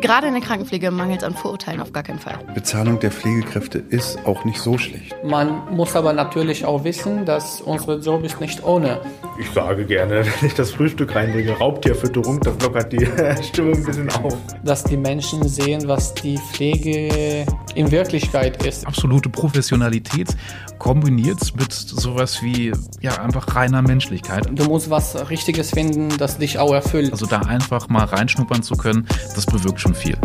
Gerade in der Krankenpflege mangelt es an Vorurteilen auf gar keinen Fall. Bezahlung der Pflegekräfte ist auch nicht so schlecht. Man muss aber natürlich auch wissen, dass unsere Job ist nicht ohne. Ich sage gerne, wenn ich das Frühstück reinbringe, Raubtierfütterung, das lockert die Stimmung ein bisschen auf. Dass die Menschen sehen, was die Pflege in Wirklichkeit ist. Absolute Professionalität kombiniert mit sowas wie ja einfach reiner Menschlichkeit. Du musst was Richtiges finden, das dich auch erfüllt. Also da einfach mal reinschnuppern zu können, das bewirkt schon viel.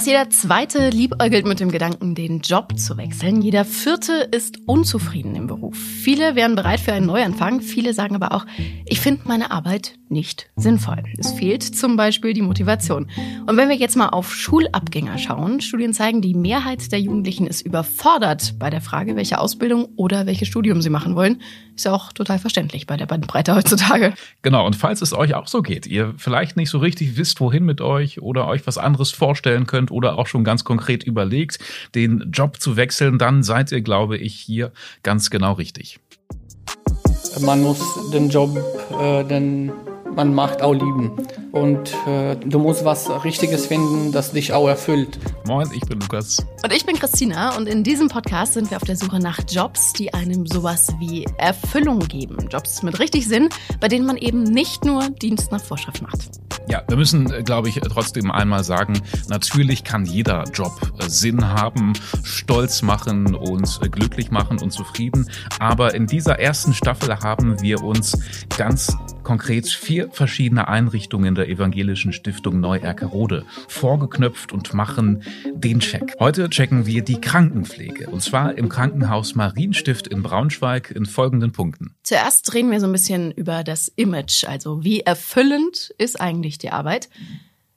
Fast jeder Zweite liebäugelt mit dem Gedanken, den Job zu wechseln. Jeder Vierte ist unzufrieden im Beruf. Viele wären bereit für einen Neuanfang. Viele sagen aber auch, ich finde meine Arbeit nicht sinnvoll. Es fehlt zum Beispiel die Motivation. Und wenn wir jetzt mal auf Schulabgänger schauen, Studien zeigen, die Mehrheit der Jugendlichen ist überfordert bei der Frage, welche Ausbildung oder welches Studium sie machen wollen. Ist ja auch total verständlich bei der Bandbreite heutzutage. Genau, und falls es euch auch so geht, ihr vielleicht nicht so richtig wisst, wohin mit euch oder euch was anderes vorstellen könnt oder auch schon ganz konkret überlegt, den Job zu wechseln, dann seid ihr, glaube ich, hier ganz genau richtig. Man muss den Job, äh, den man macht, auch lieben. Und äh, du musst was Richtiges finden, das dich auch erfüllt. Moin, ich bin Lukas. Und ich bin Christina und in diesem Podcast sind wir auf der Suche nach Jobs, die einem sowas wie Erfüllung geben. Jobs mit richtig Sinn, bei denen man eben nicht nur Dienst nach Vorschrift macht. Ja, wir müssen, äh, glaube ich, trotzdem einmal sagen, natürlich kann jeder Job äh, Sinn haben, stolz machen und äh, glücklich machen und zufrieden. Aber in dieser ersten Staffel haben wir uns ganz konkret vier verschiedene Einrichtungen der evangelischen Stiftung Neu-Erkerode vorgeknöpft und machen den Check. Heute checken wir die Krankenpflege und zwar im Krankenhaus Marienstift in Braunschweig in folgenden Punkten. Zuerst reden wir so ein bisschen über das Image, also wie erfüllend ist eigentlich die Arbeit.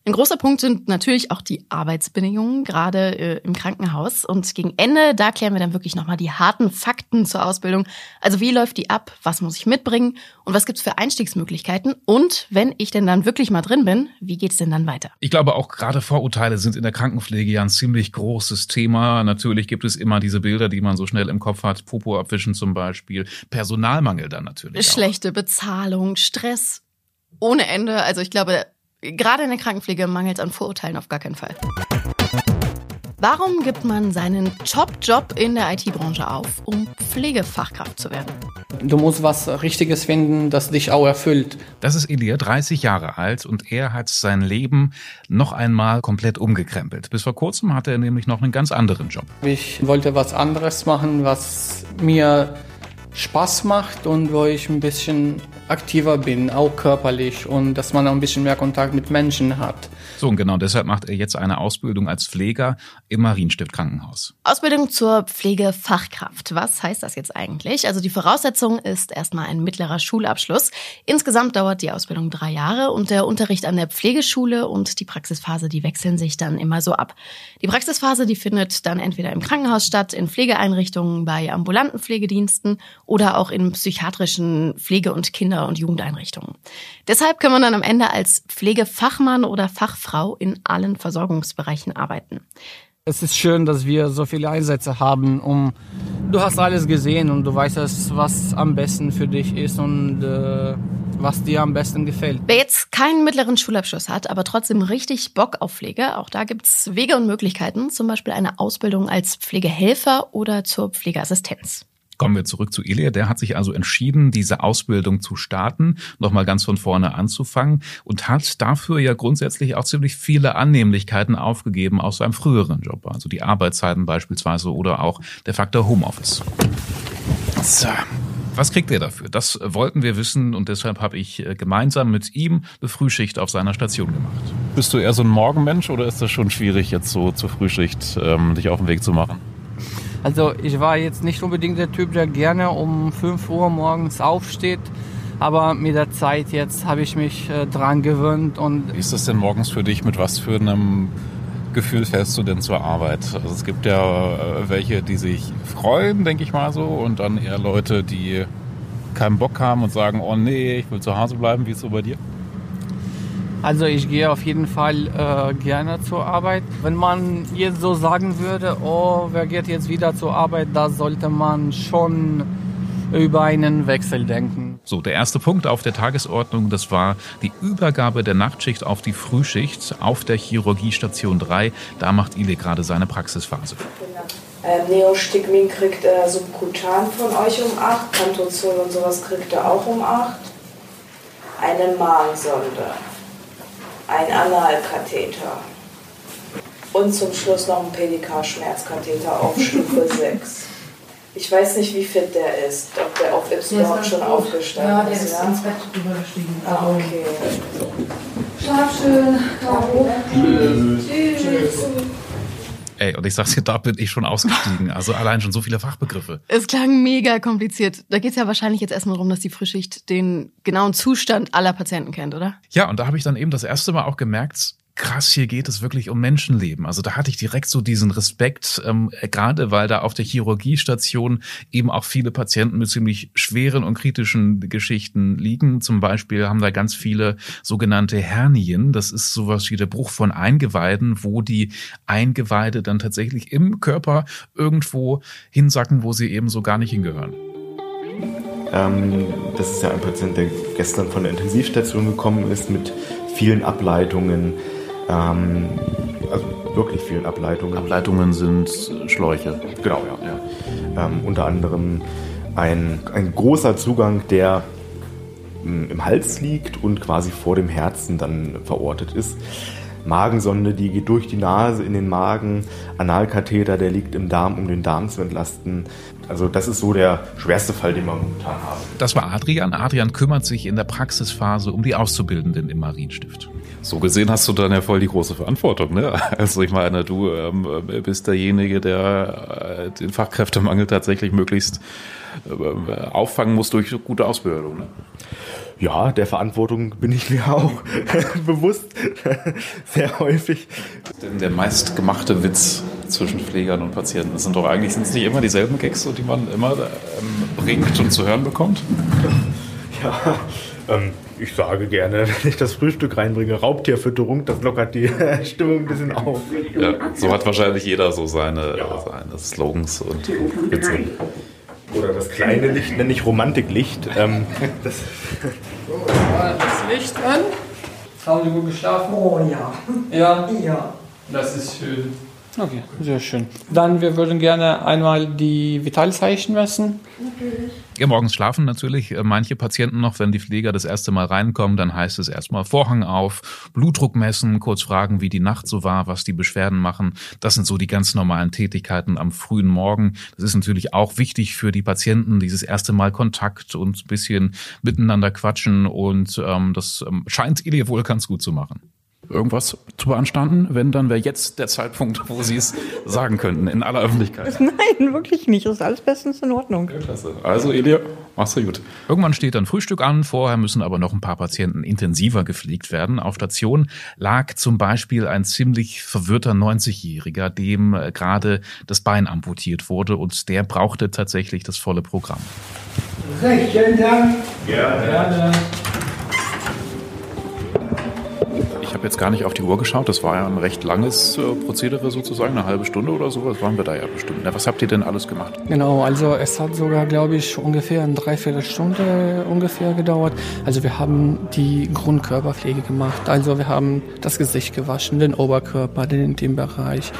Ein großer Punkt sind natürlich auch die Arbeitsbedingungen, gerade äh, im Krankenhaus. Und gegen Ende, da klären wir dann wirklich nochmal die harten Fakten zur Ausbildung. Also wie läuft die ab? Was muss ich mitbringen? Und was gibt's für Einstiegsmöglichkeiten? Und wenn ich denn dann wirklich mal drin bin, wie geht's denn dann weiter? Ich glaube auch gerade Vorurteile sind in der Krankenpflege ja ein ziemlich großes Thema. Natürlich gibt es immer diese Bilder, die man so schnell im Kopf hat. Popo abwischen zum Beispiel. Personalmangel dann natürlich. Schlechte auch. Bezahlung, Stress ohne Ende. Also ich glaube, Gerade in der Krankenpflege mangelt es an Vorurteilen auf gar keinen Fall. Warum gibt man seinen Top-Job in der IT-Branche auf, um Pflegefachkraft zu werden? Du musst was Richtiges finden, das dich auch erfüllt. Das ist Elia, 30 Jahre alt und er hat sein Leben noch einmal komplett umgekrempelt. Bis vor kurzem hatte er nämlich noch einen ganz anderen Job. Ich wollte was anderes machen, was mir Spaß macht und wo ich ein bisschen aktiver bin, auch körperlich und dass man auch ein bisschen mehr Kontakt mit Menschen hat. So, und genau deshalb macht er jetzt eine Ausbildung als Pfleger im Marienstift Krankenhaus. Ausbildung zur Pflegefachkraft. Was heißt das jetzt eigentlich? Also die Voraussetzung ist erstmal ein mittlerer Schulabschluss. Insgesamt dauert die Ausbildung drei Jahre und der Unterricht an der Pflegeschule und die Praxisphase, die wechseln sich dann immer so ab. Die Praxisphase, die findet dann entweder im Krankenhaus statt, in Pflegeeinrichtungen, bei ambulanten Pflegediensten oder auch in psychiatrischen Pflege- und Kinder- und Jugendeinrichtungen. Deshalb kann man dann am Ende als Pflegefachmann oder Fachfrau in allen Versorgungsbereichen arbeiten. Es ist schön, dass wir so viele Einsätze haben, um du hast alles gesehen und du weißt, was am besten für dich ist und äh, was dir am besten gefällt. Wer jetzt keinen mittleren Schulabschluss hat, aber trotzdem richtig Bock auf Pflege, auch da gibt's Wege und Möglichkeiten, zum Beispiel eine Ausbildung als Pflegehelfer oder zur Pflegeassistenz. Kommen wir zurück zu Elia. Der hat sich also entschieden, diese Ausbildung zu starten, nochmal ganz von vorne anzufangen und hat dafür ja grundsätzlich auch ziemlich viele Annehmlichkeiten aufgegeben aus seinem früheren Job. Also die Arbeitszeiten beispielsweise oder auch der Faktor Homeoffice. So. Was kriegt er dafür? Das wollten wir wissen und deshalb habe ich äh, gemeinsam mit ihm eine Frühschicht auf seiner Station gemacht. Bist du eher so ein Morgenmensch oder ist das schon schwierig, jetzt so zur Frühschicht ähm, dich auf den Weg zu machen? Also ich war jetzt nicht unbedingt der Typ, der gerne um 5 Uhr morgens aufsteht. Aber mit der Zeit jetzt habe ich mich äh, dran gewöhnt. Und Wie ist das denn morgens für dich? Mit was für einem Gefühl fährst du denn zur Arbeit? Also es gibt ja äh, welche, die sich freuen, denke ich mal so, und dann eher Leute, die keinen Bock haben und sagen, oh nee, ich will zu Hause bleiben. Wie ist es so bei dir? Also ich gehe auf jeden Fall äh, gerne zur Arbeit. Wenn man jetzt so sagen würde, oh, wer geht jetzt wieder zur Arbeit, da sollte man schon über einen Wechsel denken. So, der erste Punkt auf der Tagesordnung, das war die Übergabe der Nachtschicht auf die Frühschicht auf der Chirurgiestation 3. Da macht Ile gerade seine Praxisphase. Ähm, Neostigmin kriegt er subkutan von euch um 8, Cantozol und sowas kriegt er auch um 8. Eine Magensonde, ein Analkatheter und zum Schluss noch ein PDK-Schmerzkatheter auf Stufe 6. Ich weiß nicht, wie fit der ist, ob der auf überhaupt schon aufgestanden Ja, der ist. ist Ja? ins Bett drüber gestiegen. Ah, okay. Schlaf schön, Caro. Tschüss. Ey, und ich sag's dir, da bin ich schon ausgestiegen. Also allein schon so viele Fachbegriffe. Es klang mega kompliziert. Da geht's ja wahrscheinlich jetzt erstmal darum, dass die Frühschicht den genauen Zustand aller Patienten kennt, oder? Ja, und da habe ich dann eben das erste Mal auch gemerkt, krass, hier geht es wirklich um Menschenleben. Also da hatte ich direkt so diesen Respekt, ähm, gerade weil da auf der Chirurgiestation eben auch viele Patienten mit ziemlich schweren und kritischen Geschichten liegen. Zum Beispiel haben da ganz viele sogenannte Hernien. Das ist sowas wie der Bruch von Eingeweiden, wo die Eingeweide dann tatsächlich im Körper irgendwo hinsacken, wo sie eben so gar nicht hingehören. Ähm, das ist ja ein Patient, der gestern von der Intensivstation gekommen ist mit vielen Ableitungen. Ähm, also wirklich vielen Ableitungen. Ableitungen sind Schläuche. Genau, ja. ja. Ähm, unter anderem ein, ein großer Zugang, der mh, im Hals liegt und quasi vor dem Herzen dann verortet ist. Magensonde, die geht durch die Nase in den Magen. Analkatheter, der liegt im Darm, um den Darm zu entlasten. Also das ist so der schwerste Fall, den wir momentan haben. Das war Adrian. Adrian kümmert sich in der Praxisphase um die Auszubildenden im Marienstift. So gesehen hast du dann ja voll die große Verantwortung, ne? Also ich meine, du ähm, bist derjenige, der äh, den Fachkräftemangel tatsächlich möglichst äh, auffangen muss durch gute Ausbildung. Ne? Ja, der Verantwortung bin ich mir auch bewusst. Sehr häufig. Denn der meistgemachte Witz zwischen Pflegern und Patienten, sind doch eigentlich sind's nicht immer dieselben Gags, die man immer ähm, bringt und zu hören bekommt. Ja, ähm, ich sage gerne, wenn ich das Frühstück reinbringe, Raubtierfütterung, das lockert die Stimmung ein bisschen auf. Ja, so hat wahrscheinlich jeder so seine, seine Slogans und Witze. Oder das kleine Licht nenne ich Romantiklicht. Ähm, das, Das Licht an. Haben Sie gut geschlafen? Oh ja. Ja, Ja. das ist schön. Okay, sehr schön. Dann, wir würden gerne einmal die Vitalzeichen messen. Ja, morgens schlafen natürlich äh, manche Patienten noch, wenn die Pfleger das erste Mal reinkommen, dann heißt es erstmal Vorhang auf, Blutdruck messen, kurz fragen, wie die Nacht so war, was die Beschwerden machen. Das sind so die ganz normalen Tätigkeiten am frühen Morgen. Das ist natürlich auch wichtig für die Patienten, dieses erste Mal Kontakt und ein bisschen miteinander quatschen und ähm, das ähm, scheint Ilja wohl ganz gut zu machen. Irgendwas zu beanstanden? Wenn, dann wäre jetzt der Zeitpunkt, wo Sie es sagen könnten, in aller Öffentlichkeit. Nein, wirklich nicht. Das ist alles bestens in Ordnung. Klasse. Also, Elia, machst du gut. Irgendwann steht dann Frühstück an, vorher müssen aber noch ein paar Patienten intensiver gepflegt werden. Auf Station lag zum Beispiel ein ziemlich verwirrter 90-Jähriger, dem äh, gerade das Bein amputiert wurde und der brauchte tatsächlich das volle Programm. Rechten Dank. Ich habe jetzt gar nicht auf die Uhr geschaut. Das war ja ein recht langes äh, Prozedere sozusagen, eine halbe Stunde oder sowas waren wir da ja bestimmt. Na, was habt ihr denn alles gemacht? Genau, also es hat sogar, glaube ich, ungefähr eine Dreiviertelstunde ungefähr gedauert. Also wir haben die Grundkörperpflege gemacht. Also wir haben das Gesicht gewaschen, den Oberkörper, den Intimbereich,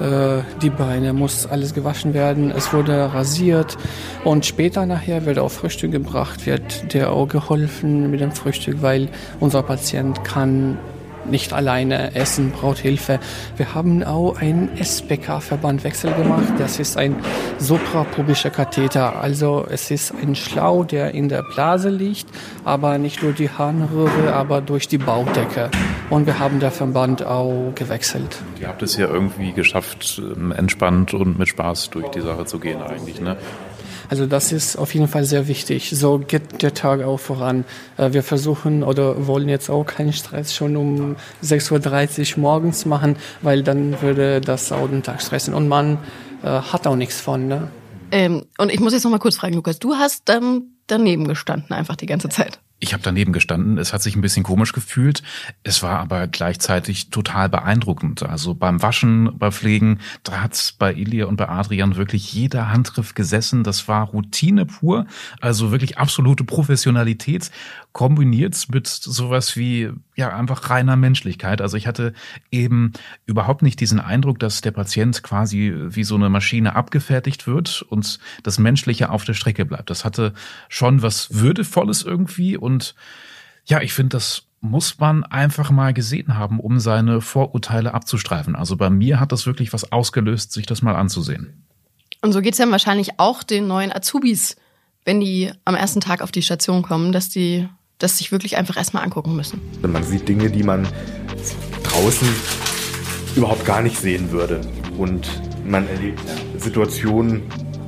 äh, die Beine, muss alles gewaschen werden. Es wurde rasiert und später nachher wird auch Frühstück gebracht, wird der auch geholfen mit dem Frühstück, weil unser Patient kann nicht alleine essen, braucht Hilfe. Wir haben auch einen SBK-Verbandwechsel gemacht. Das ist ein suprapubischer Katheter. Also es ist ein Schlau, der in der Blase liegt, aber nicht nur die Harnröhre, aber durch die Bauchdecke. Und wir haben der Verband auch gewechselt. Ihr habt es ja irgendwie geschafft, ähm, entspannt und mit Spaß durch die Sache zu gehen eigentlich, ne? Also das ist auf jeden Fall sehr wichtig. So geht der Tag auch voran. Äh, Wir versuchen oder wollen jetzt auch keinen Stress schon um 6.30 Uhr morgens machen, weil dann würde das auch den Tag stressen. Und man äh, hat auch nichts von. Ne? Ähm, und ich muss jetzt noch mal kurz fragen, Lukas, du hast ähm, daneben gestanden einfach die ganze Zeit. Ich habe daneben gestanden. Es hat sich ein bisschen komisch gefühlt. Es war aber gleichzeitig total beeindruckend. Also beim Waschen, bei Pflegen, da hat's bei Ilia und bei Adrian wirklich jeder Handgriff gesessen. Das war Routine pur. Also wirklich absolute Professionalität kombiniert mit sowas wie, ja, einfach reiner Menschlichkeit. Also ich hatte eben überhaupt nicht diesen Eindruck, dass der Patient quasi wie so eine Maschine abgefertigt wird und das Menschliche auf der Strecke bleibt. Das hatte schon was Würdevolles irgendwie und ja, ich finde, das muss man einfach mal gesehen haben, um seine Vorurteile abzustreifen. Also bei mir hat das wirklich was ausgelöst, sich das mal anzusehen. Und so geht's ja wahrscheinlich auch den neuen Azubis, wenn die am ersten Tag auf die Station kommen, dass die das sich wirklich einfach erstmal angucken müssen. Man sieht Dinge, die man draußen überhaupt gar nicht sehen würde. Und man erlebt Situationen,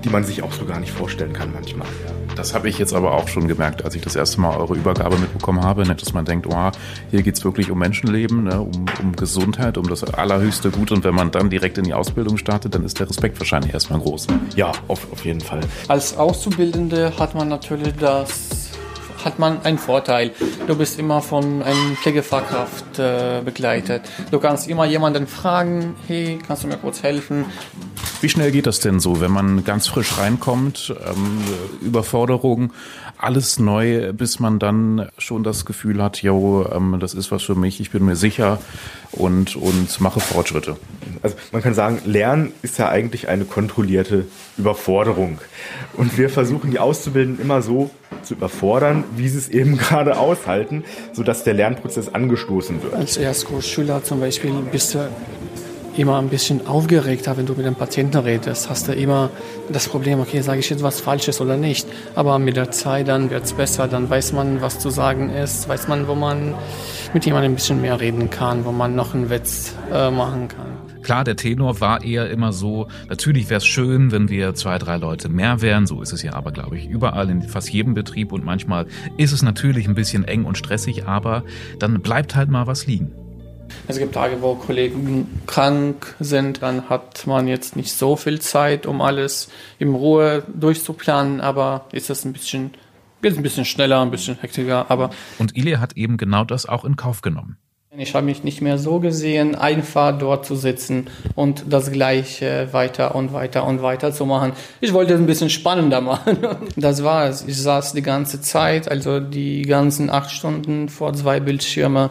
die man sich auch so gar nicht vorstellen kann manchmal. Das habe ich jetzt aber auch schon gemerkt, als ich das erste Mal eure Übergabe mitbekommen habe, ne, dass man denkt, oh, hier geht's wirklich um Menschenleben, ne, um, um Gesundheit, um das allerhöchste Gut. Und wenn man dann direkt in die Ausbildung startet, dann ist der Respekt wahrscheinlich erstmal groß. Ja, auf, auf jeden Fall. Als Auszubildende hat man natürlich das hat man einen Vorteil. Du bist immer von einem Pflegefachkraft äh, begleitet. Du kannst immer jemanden fragen, hey, kannst du mir kurz helfen? Wie schnell geht das denn so, wenn man ganz frisch reinkommt, ähm, Überforderung, alles neu, bis man dann schon das Gefühl hat, jo, ähm, das ist was für mich, ich bin mir sicher und, und mache Fortschritte? Also man kann sagen, Lernen ist ja eigentlich eine kontrollierte Überforderung. Und wir versuchen die Auszubildenden immer so zu überfordern, wie sie es eben gerade aushalten, sodass der Lernprozess angestoßen wird. Als Erstkursschüler zum Beispiel bist du immer ein bisschen aufgeregter, wenn du mit dem Patienten redest. Hast du immer das Problem, okay, sage ich jetzt was Falsches oder nicht. Aber mit der Zeit dann wird es besser, dann weiß man, was zu sagen ist, weiß man, wo man mit jemandem ein bisschen mehr reden kann, wo man noch einen Witz äh, machen kann. Klar, der Tenor war eher immer so, natürlich wäre es schön, wenn wir zwei, drei Leute mehr wären. So ist es ja aber, glaube ich, überall in fast jedem Betrieb. Und manchmal ist es natürlich ein bisschen eng und stressig, aber dann bleibt halt mal was liegen. Es gibt Tage, wo Kollegen krank sind, dann hat man jetzt nicht so viel Zeit, um alles in Ruhe durchzuplanen, aber ist das ein bisschen, geht ein bisschen schneller, ein bisschen hektiger, aber. Und Ilya hat eben genau das auch in Kauf genommen. Ich habe mich nicht mehr so gesehen, einfach dort zu sitzen und das Gleiche weiter und weiter und weiter zu machen. Ich wollte es ein bisschen spannender machen. Das war es. Ich saß die ganze Zeit, also die ganzen acht Stunden vor zwei Bildschirme.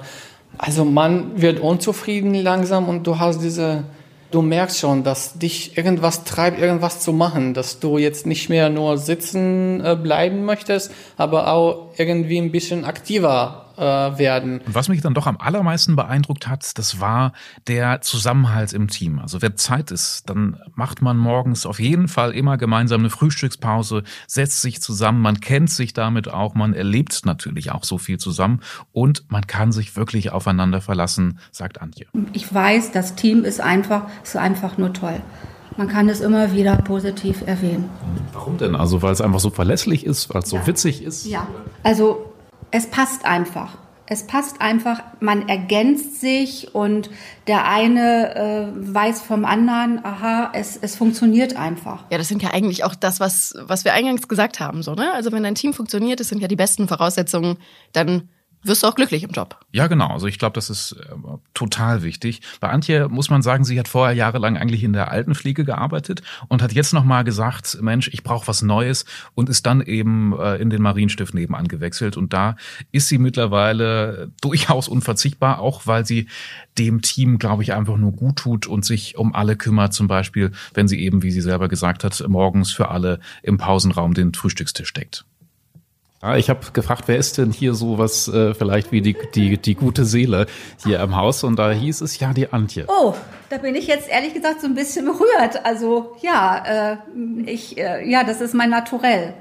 Also man wird unzufrieden langsam und du hast diese, du merkst schon, dass dich irgendwas treibt, irgendwas zu machen, dass du jetzt nicht mehr nur sitzen äh, bleiben möchtest, aber auch irgendwie ein bisschen aktiver äh, werden. Und was mich dann doch am allermeisten beeindruckt hat, das war der Zusammenhalt im Team. Also wenn Zeit ist, dann macht man morgens auf jeden Fall immer gemeinsam eine Frühstückspause, setzt sich zusammen, man kennt sich damit auch, man erlebt natürlich auch so viel zusammen und man kann sich wirklich aufeinander verlassen, sagt Antje. Ich weiß, das Team ist einfach, ist einfach nur toll. Man kann es immer wieder positiv erwähnen. Warum denn? Also weil es einfach so verlässlich ist, weil es so witzig ist? Ja, also es passt einfach. Es passt einfach, man ergänzt sich und der eine äh, weiß vom anderen, aha, es, es funktioniert einfach. Ja, das sind ja eigentlich auch das, was, was wir eingangs gesagt haben. So, ne? Also wenn ein Team funktioniert, das sind ja die besten Voraussetzungen, dann wirst du auch glücklich im Job. Ja, genau. Also ich glaube, das ist äh, total wichtig. Bei Antje muss man sagen, sie hat vorher jahrelang eigentlich in der Altenpflege gearbeitet und hat jetzt nochmal gesagt, Mensch, ich brauche was Neues und ist dann eben äh, in den Marienstift nebenan gewechselt. Und da ist sie mittlerweile durchaus unverzichtbar, auch weil sie dem Team, glaube ich, einfach nur gut tut und sich um alle kümmert. Zum Beispiel, wenn sie eben, wie sie selber gesagt hat, morgens für alle im Pausenraum den Frühstückstisch deckt. Ja, ich habe gefragt, wer ist denn hier so was äh, vielleicht wie die, die, die gute Seele hier im Haus? Und da hieß es ja die Antje. Oh, da bin ich jetzt ehrlich gesagt so ein bisschen berührt. Also ja, äh, ich, äh, ja, das ist mein Naturell.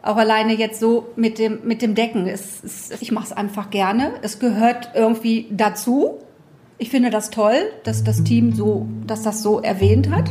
Auch alleine jetzt so mit dem, mit dem Decken. Es, es, ich mache es einfach gerne. Es gehört irgendwie dazu. Ich finde das toll, dass das Team so, dass das so erwähnt hat.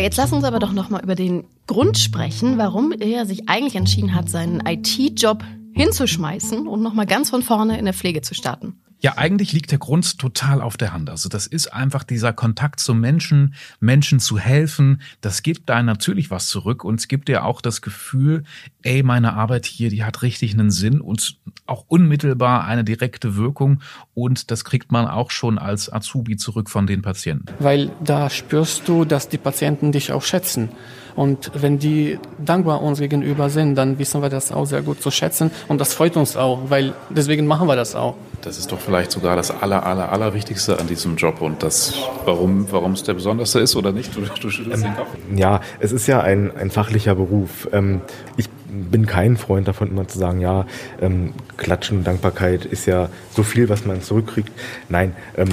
Jetzt lass uns aber doch nochmal über den Grund sprechen, warum er sich eigentlich entschieden hat, seinen IT-Job hinzuschmeißen und nochmal ganz von vorne in der Pflege zu starten. Ja, eigentlich liegt der Grund total auf der Hand. Also das ist einfach dieser Kontakt zu Menschen, Menschen zu helfen. Das gibt da natürlich was zurück und es gibt dir auch das Gefühl, ey, meine Arbeit hier, die hat richtig einen Sinn und auch unmittelbar eine direkte Wirkung und das kriegt man auch schon als Azubi zurück von den Patienten. Weil da spürst du, dass die Patienten dich auch schätzen. Und wenn die dankbar uns gegenüber sind, dann wissen wir das auch sehr gut zu schätzen. Und das freut uns auch, weil deswegen machen wir das auch. Das ist doch vielleicht sogar das aller, aller, allerwichtigste an diesem Job und das, warum, warum es der besonderste ist oder nicht? Du, du Kopf. Ja, es ist ja ein, ein fachlicher Beruf. Ähm, ich bin kein Freund davon, immer zu sagen, ja, ähm, Klatschen und Dankbarkeit ist ja so viel, was man zurückkriegt. Nein, ähm,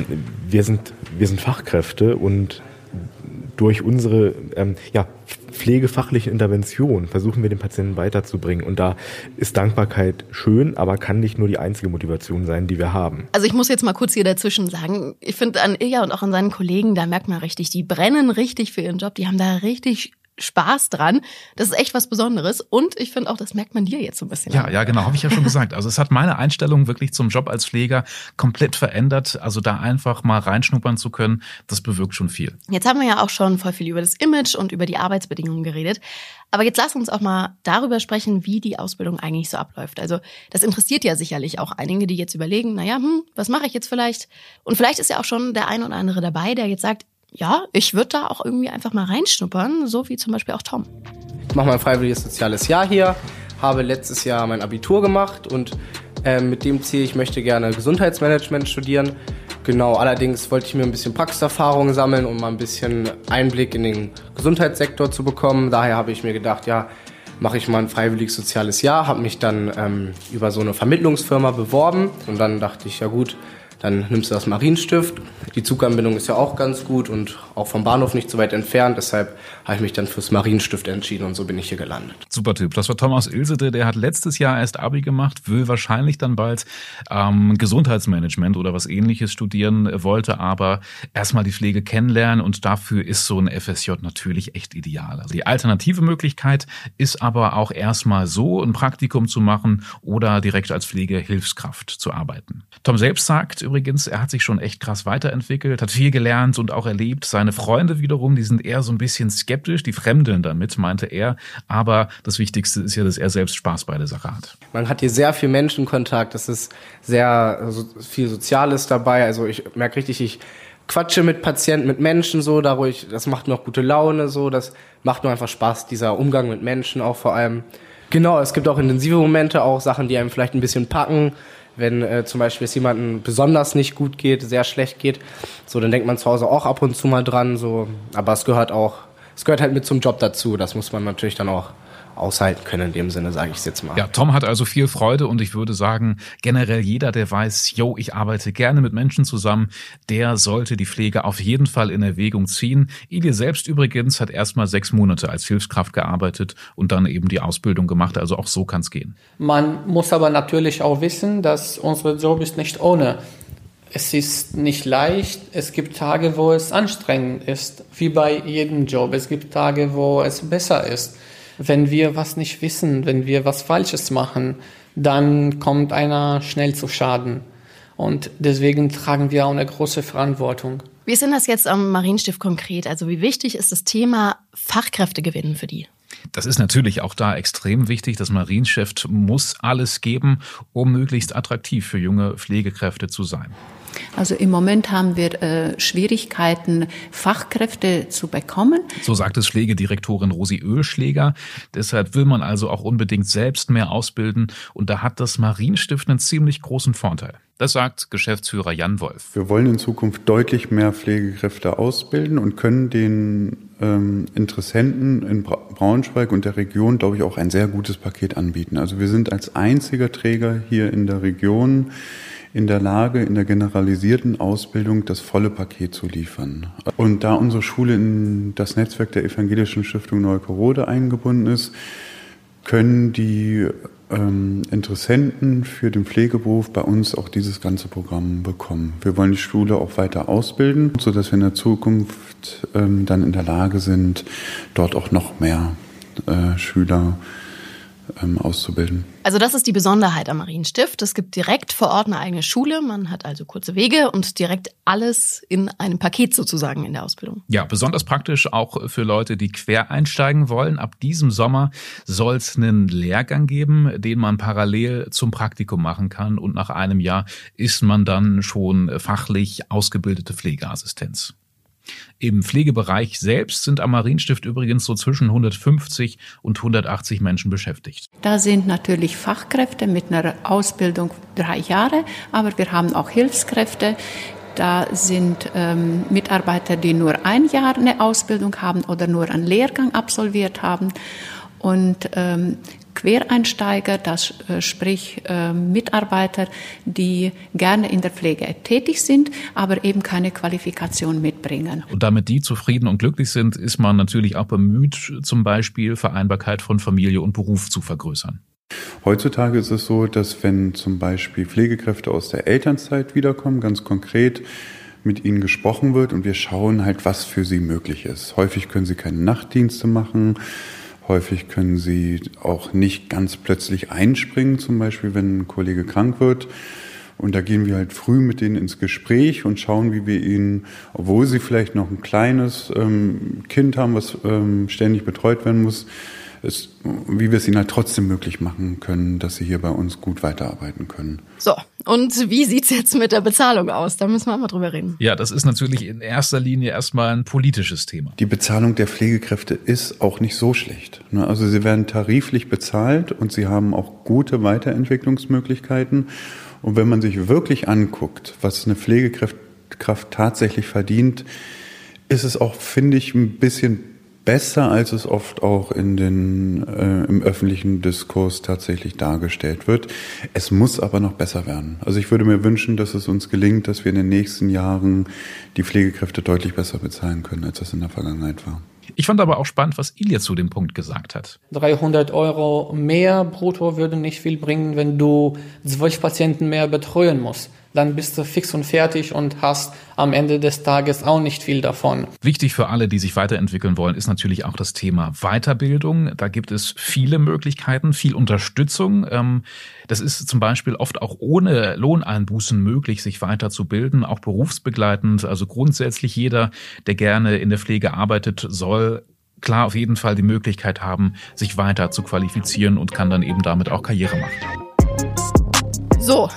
wir, sind, wir sind Fachkräfte und durch unsere ähm, ja, pflegefachliche Intervention versuchen wir den Patienten weiterzubringen. Und da ist Dankbarkeit schön, aber kann nicht nur die einzige Motivation sein, die wir haben. Also ich muss jetzt mal kurz hier dazwischen sagen, ich finde an Ilja und auch an seinen Kollegen, da merkt man richtig, die brennen richtig für ihren Job, die haben da richtig Spaß dran. Das ist echt was Besonderes. Und ich finde auch, das merkt man dir jetzt so ein bisschen. Ja, ja, genau, habe ich ja schon gesagt. Also es hat meine Einstellung wirklich zum Job als Pfleger komplett verändert. Also da einfach mal reinschnuppern zu können, das bewirkt schon viel. Jetzt haben wir ja auch schon voll viel über das Image und über die Arbeitsbedingungen geredet. Aber jetzt lass uns auch mal darüber sprechen, wie die Ausbildung eigentlich so abläuft. Also das interessiert ja sicherlich auch einige, die jetzt überlegen, naja, hm, was mache ich jetzt vielleicht? Und vielleicht ist ja auch schon der ein oder andere dabei, der jetzt sagt, ja, ich würde da auch irgendwie einfach mal reinschnuppern, so wie zum Beispiel auch Tom. Ich mache mein freiwilliges soziales Jahr hier, habe letztes Jahr mein Abitur gemacht und äh, mit dem Ziel, ich möchte gerne Gesundheitsmanagement studieren. Genau, allerdings wollte ich mir ein bisschen Praxiserfahrung sammeln, um mal ein bisschen Einblick in den Gesundheitssektor zu bekommen. Daher habe ich mir gedacht, ja, mache ich mal ein freiwilliges soziales Jahr, habe mich dann ähm, über so eine Vermittlungsfirma beworben und dann dachte ich, ja gut, dann nimmst du das Marienstift. Die Zuganbindung ist ja auch ganz gut und auch vom Bahnhof nicht so weit entfernt. Deshalb habe ich mich dann fürs Marienstift entschieden und so bin ich hier gelandet. Super Typ. Das war Thomas Ilsede, der hat letztes Jahr erst Abi gemacht, will wahrscheinlich dann bald ähm, Gesundheitsmanagement oder was ähnliches studieren, wollte aber erstmal die Pflege kennenlernen und dafür ist so ein FSJ natürlich echt ideal. Also die alternative Möglichkeit ist aber auch erstmal so ein Praktikum zu machen oder direkt als Pflegehilfskraft zu arbeiten. Tom selbst sagt übrigens, er hat sich schon echt krass weiterentwickelt, hat viel gelernt und auch erlebt. Seine Freunde wiederum, die sind eher so ein bisschen skeptisch, die fremdeln damit, meinte er. Aber das Wichtigste ist ja, dass er selbst Spaß bei der Sache hat. Man hat hier sehr viel Menschenkontakt, es ist sehr viel Soziales dabei. Also ich merke richtig, ich quatsche mit Patienten, mit Menschen so, dadurch, das macht mir auch gute Laune so, das macht mir einfach Spaß, dieser Umgang mit Menschen auch vor allem. Genau, es gibt auch intensive Momente, auch Sachen, die einem vielleicht ein bisschen packen wenn äh, zum Beispiel es jemandem besonders nicht gut geht, sehr schlecht geht, so dann denkt man zu Hause auch ab und zu mal dran, so, aber es gehört auch, es gehört halt mit zum Job dazu, das muss man natürlich dann auch aushalten können in dem Sinne, sage ich es jetzt mal. Ja, Tom hat also viel Freude und ich würde sagen, generell jeder, der weiß, yo, ich arbeite gerne mit Menschen zusammen, der sollte die Pflege auf jeden Fall in Erwägung ziehen. Ilie selbst übrigens hat erstmal sechs Monate als Hilfskraft gearbeitet und dann eben die Ausbildung gemacht, also auch so kann es gehen. Man muss aber natürlich auch wissen, dass unsere Job ist nicht ohne. Es ist nicht leicht. Es gibt Tage, wo es anstrengend ist, wie bei jedem Job. Es gibt Tage, wo es besser ist wenn wir was nicht wissen, wenn wir was Falsches machen, dann kommt einer schnell zu Schaden. Und deswegen tragen wir auch eine große Verantwortung. Wie ist denn das jetzt am Marienstift konkret? Also wie wichtig ist das Thema Fachkräfte gewinnen für die? Das ist natürlich auch da extrem wichtig. Das Marienstift muss alles geben, um möglichst attraktiv für junge Pflegekräfte zu sein. Also im Moment haben wir äh, Schwierigkeiten, Fachkräfte zu bekommen. So sagt es Pflegedirektorin Rosi Ölschläger. Deshalb will man also auch unbedingt selbst mehr ausbilden. Und da hat das Marienstift einen ziemlich großen Vorteil. Das sagt Geschäftsführer Jan Wolf. Wir wollen in Zukunft deutlich mehr Pflegekräfte ausbilden und können den ähm, Interessenten in Braunschweig und der Region, glaube ich, auch ein sehr gutes Paket anbieten. Also wir sind als einziger Träger hier in der Region in der Lage, in der generalisierten Ausbildung das volle Paket zu liefern. Und da unsere Schule in das Netzwerk der Evangelischen Stiftung Neukorode eingebunden ist, können die ähm, Interessenten für den Pflegeberuf bei uns auch dieses ganze Programm bekommen. Wir wollen die Schule auch weiter ausbilden, sodass wir in der Zukunft ähm, dann in der Lage sind, dort auch noch mehr äh, Schüler ähm, auszubilden. Also das ist die Besonderheit am Marienstift. Es gibt direkt vor Ort eine eigene Schule. Man hat also kurze Wege und direkt alles in einem Paket sozusagen in der Ausbildung. Ja, besonders praktisch auch für Leute, die quer einsteigen wollen. Ab diesem Sommer soll es einen Lehrgang geben, den man parallel zum Praktikum machen kann. Und nach einem Jahr ist man dann schon fachlich ausgebildete Pflegeassistenz. Im Pflegebereich selbst sind am Marienstift übrigens so zwischen 150 und 180 Menschen beschäftigt. Da sind natürlich Fachkräfte mit einer Ausbildung drei Jahre, aber wir haben auch Hilfskräfte. Da sind ähm, Mitarbeiter, die nur ein Jahr eine Ausbildung haben oder nur einen Lehrgang absolviert haben. Und ähm, Quereinsteiger, das äh, sprich äh, Mitarbeiter, die gerne in der Pflege tätig sind, aber eben keine Qualifikation mitbringen. Und damit die zufrieden und glücklich sind, ist man natürlich auch bemüht, zum Beispiel Vereinbarkeit von Familie und Beruf zu vergrößern. Heutzutage ist es so, dass wenn zum Beispiel Pflegekräfte aus der Elternzeit wiederkommen, ganz konkret mit ihnen gesprochen wird und wir schauen halt, was für sie möglich ist. Häufig können sie keine Nachtdienste machen. Häufig können sie auch nicht ganz plötzlich einspringen, zum Beispiel wenn ein Kollege krank wird. Und da gehen wir halt früh mit denen ins Gespräch und schauen, wie wir ihnen, obwohl sie vielleicht noch ein kleines ähm, Kind haben, was ähm, ständig betreut werden muss, ist, wie wir es ihnen halt trotzdem möglich machen können, dass sie hier bei uns gut weiterarbeiten können. So, und wie sieht's jetzt mit der Bezahlung aus? Da müssen wir mal drüber reden. Ja, das ist natürlich in erster Linie erstmal ein politisches Thema. Die Bezahlung der Pflegekräfte ist auch nicht so schlecht. Ne? Also sie werden tariflich bezahlt und sie haben auch gute Weiterentwicklungsmöglichkeiten. Und wenn man sich wirklich anguckt, was eine Pflegekraft tatsächlich verdient, ist es auch, finde ich, ein bisschen besser, als es oft auch in den, äh, im öffentlichen Diskurs tatsächlich dargestellt wird. Es muss aber noch besser werden. Also ich würde mir wünschen, dass es uns gelingt, dass wir in den nächsten Jahren die Pflegekräfte deutlich besser bezahlen können, als das in der Vergangenheit war. Ich fand aber auch spannend, was Ilja zu dem Punkt gesagt hat. 300 Euro mehr brutto würde nicht viel bringen, wenn du zwölf Patienten mehr betreuen musst dann bist du fix und fertig und hast am Ende des Tages auch nicht viel davon. Wichtig für alle, die sich weiterentwickeln wollen, ist natürlich auch das Thema Weiterbildung. Da gibt es viele Möglichkeiten, viel Unterstützung. Ähm, das ist zum Beispiel oft auch ohne Lohneinbußen möglich, sich weiterzubilden, auch berufsbegleitend. Also grundsätzlich jeder, der gerne in der Pflege arbeitet, soll klar auf jeden Fall die Möglichkeit haben, sich weiter zu qualifizieren und kann dann eben damit auch Karriere machen. So,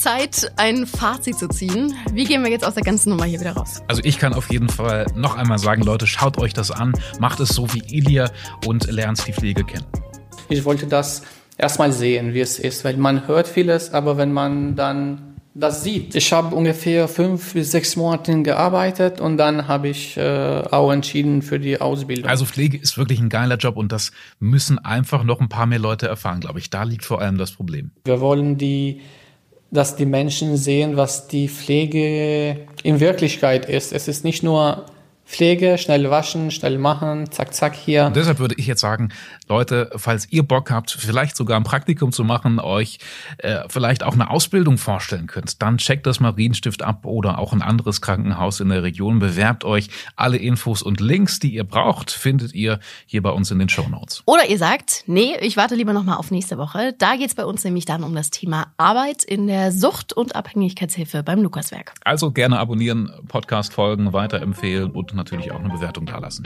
Zeit, ein Fazit zu ziehen. Wie gehen wir jetzt aus der ganzen Nummer hier wieder raus? Also ich kann auf jeden Fall noch einmal sagen, Leute, schaut euch das an, macht es so wie Ilia und lernt die Pflege kennen. Ich wollte das erstmal sehen, wie es ist, weil man hört vieles, aber wenn man dann das sieht. Ich habe ungefähr fünf bis sechs Monate gearbeitet und dann habe ich äh, auch entschieden für die Ausbildung. Also Pflege ist wirklich ein geiler Job und das müssen einfach noch ein paar mehr Leute erfahren, glaube ich. Da liegt vor allem das Problem. Wir wollen die dass die Menschen sehen, was die Pflege in Wirklichkeit ist. Es ist nicht nur Pflege, schnell waschen, schnell machen, zack, zack hier. Und deshalb würde ich jetzt sagen, Leute, falls ihr Bock habt, vielleicht sogar ein Praktikum zu machen, euch äh, vielleicht auch eine Ausbildung vorstellen könnt, dann checkt das Marienstift ab oder auch ein anderes Krankenhaus in der Region. Bewerbt euch. Alle Infos und Links, die ihr braucht, findet ihr hier bei uns in den Show Notes. Oder ihr sagt, nee, ich warte lieber nochmal auf nächste Woche. Da geht's bei uns nämlich dann um das Thema Arbeit in der Sucht- und Abhängigkeitshilfe beim Lukaswerk. Also gerne abonnieren, Podcast folgen, weiterempfehlen und natürlich auch eine Bewertung dalassen.